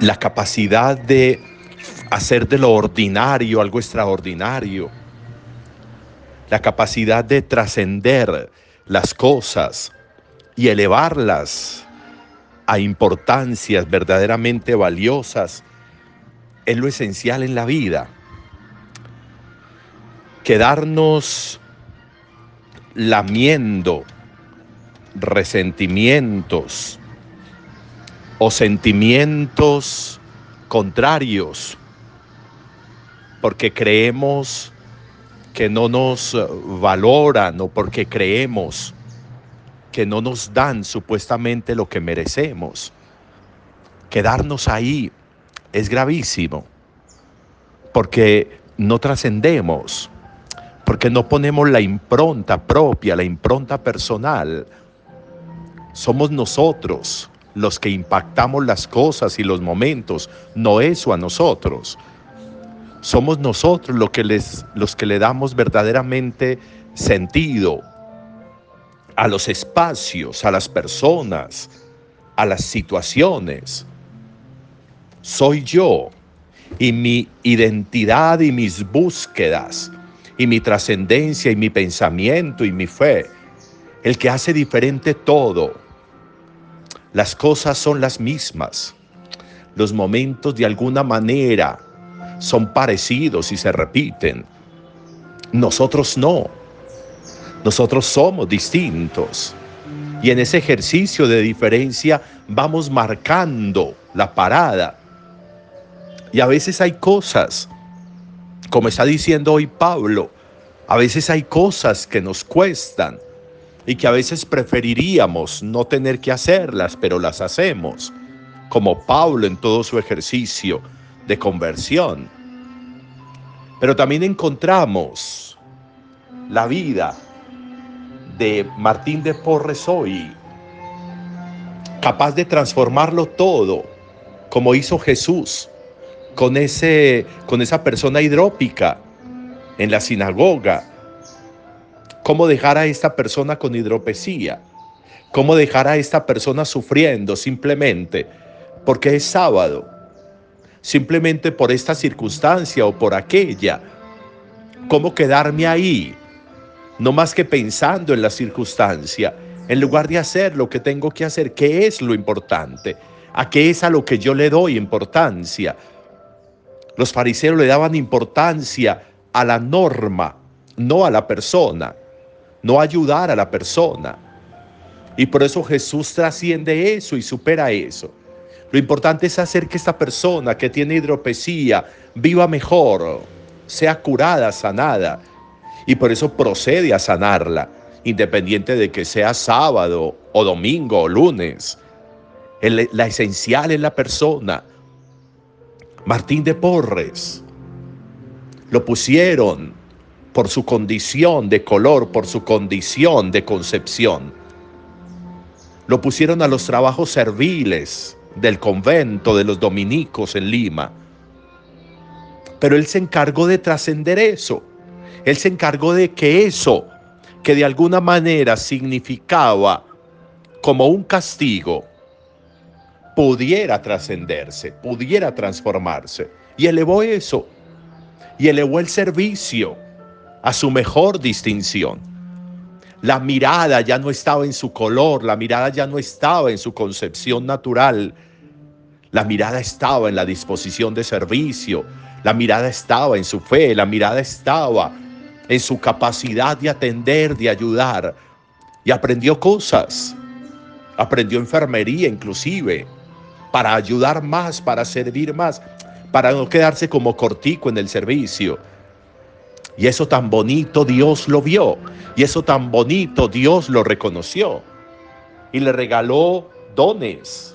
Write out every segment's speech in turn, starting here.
la capacidad de hacer de lo ordinario algo extraordinario, la capacidad de trascender las cosas y elevarlas a importancias verdaderamente valiosas es lo esencial en la vida. Quedarnos lamiendo resentimientos o sentimientos contrarios porque creemos que no nos valoran o porque creemos que no nos dan supuestamente lo que merecemos. Quedarnos ahí es gravísimo porque no trascendemos, porque no ponemos la impronta propia, la impronta personal. Somos nosotros los que impactamos las cosas y los momentos, no eso a nosotros. Somos nosotros los que, les, los que le damos verdaderamente sentido a los espacios, a las personas, a las situaciones. Soy yo y mi identidad y mis búsquedas y mi trascendencia y mi pensamiento y mi fe, el que hace diferente todo. Las cosas son las mismas. Los momentos de alguna manera son parecidos y se repiten. Nosotros no. Nosotros somos distintos. Y en ese ejercicio de diferencia vamos marcando la parada. Y a veces hay cosas, como está diciendo hoy Pablo, a veces hay cosas que nos cuestan y que a veces preferiríamos no tener que hacerlas, pero las hacemos, como Pablo en todo su ejercicio de conversión. Pero también encontramos la vida de Martín de Porres hoy, capaz de transformarlo todo, como hizo Jesús con, ese, con esa persona hidrópica en la sinagoga. ¿Cómo dejar a esta persona con hidropesía? ¿Cómo dejar a esta persona sufriendo simplemente porque es sábado? simplemente por esta circunstancia o por aquella. ¿Cómo quedarme ahí? No más que pensando en la circunstancia, en lugar de hacer lo que tengo que hacer, ¿qué es lo importante? ¿A qué es a lo que yo le doy importancia? Los fariseos le daban importancia a la norma, no a la persona, no ayudar a la persona. Y por eso Jesús trasciende eso y supera eso. Lo importante es hacer que esta persona que tiene hidropesía viva mejor, sea curada, sanada. Y por eso procede a sanarla, independiente de que sea sábado o domingo o lunes. la esencial es la persona. Martín de Porres lo pusieron por su condición de color, por su condición de concepción. Lo pusieron a los trabajos serviles, del convento de los dominicos en Lima. Pero él se encargó de trascender eso. Él se encargó de que eso, que de alguna manera significaba como un castigo, pudiera trascenderse, pudiera transformarse. Y elevó eso. Y elevó el servicio a su mejor distinción. La mirada ya no estaba en su color, la mirada ya no estaba en su concepción natural. La mirada estaba en la disposición de servicio, la mirada estaba en su fe, la mirada estaba en su capacidad de atender, de ayudar. Y aprendió cosas, aprendió enfermería inclusive, para ayudar más, para servir más, para no quedarse como cortico en el servicio. Y eso tan bonito Dios lo vio. Y eso tan bonito Dios lo reconoció. Y le regaló dones,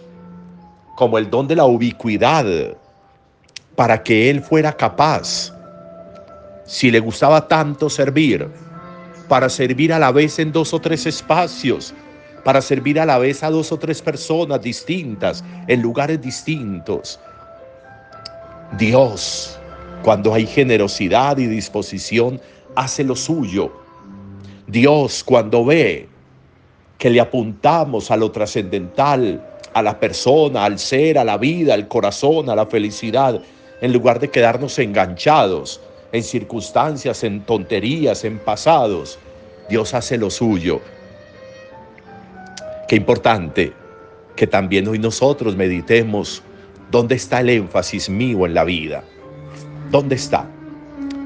como el don de la ubicuidad, para que él fuera capaz, si le gustaba tanto servir, para servir a la vez en dos o tres espacios, para servir a la vez a dos o tres personas distintas, en lugares distintos. Dios cuando hay generosidad y disposición, hace lo suyo. Dios cuando ve que le apuntamos a lo trascendental, a la persona, al ser, a la vida, al corazón, a la felicidad, en lugar de quedarnos enganchados en circunstancias, en tonterías, en pasados. Dios hace lo suyo. Qué importante que también hoy nosotros meditemos dónde está el énfasis mío en la vida. ¿Dónde está?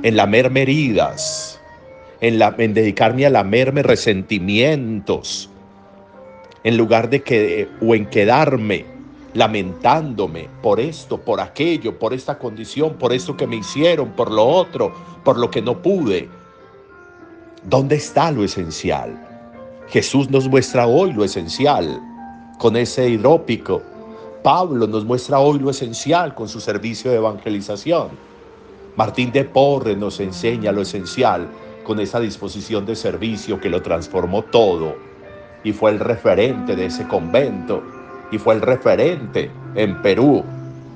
En lamerme heridas, en dedicarme a lamerme resentimientos, en lugar de que o en quedarme lamentándome por esto, por aquello, por esta condición, por esto que me hicieron, por lo otro, por lo que no pude. ¿Dónde está lo esencial? Jesús nos muestra hoy lo esencial con ese hidrópico. Pablo nos muestra hoy lo esencial con su servicio de evangelización. Martín de Porres nos enseña lo esencial con esa disposición de servicio que lo transformó todo y fue el referente de ese convento y fue el referente en Perú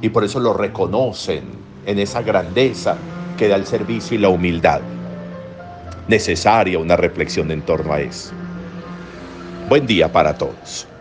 y por eso lo reconocen en esa grandeza que da el servicio y la humildad. Necesaria una reflexión en torno a eso. Buen día para todos.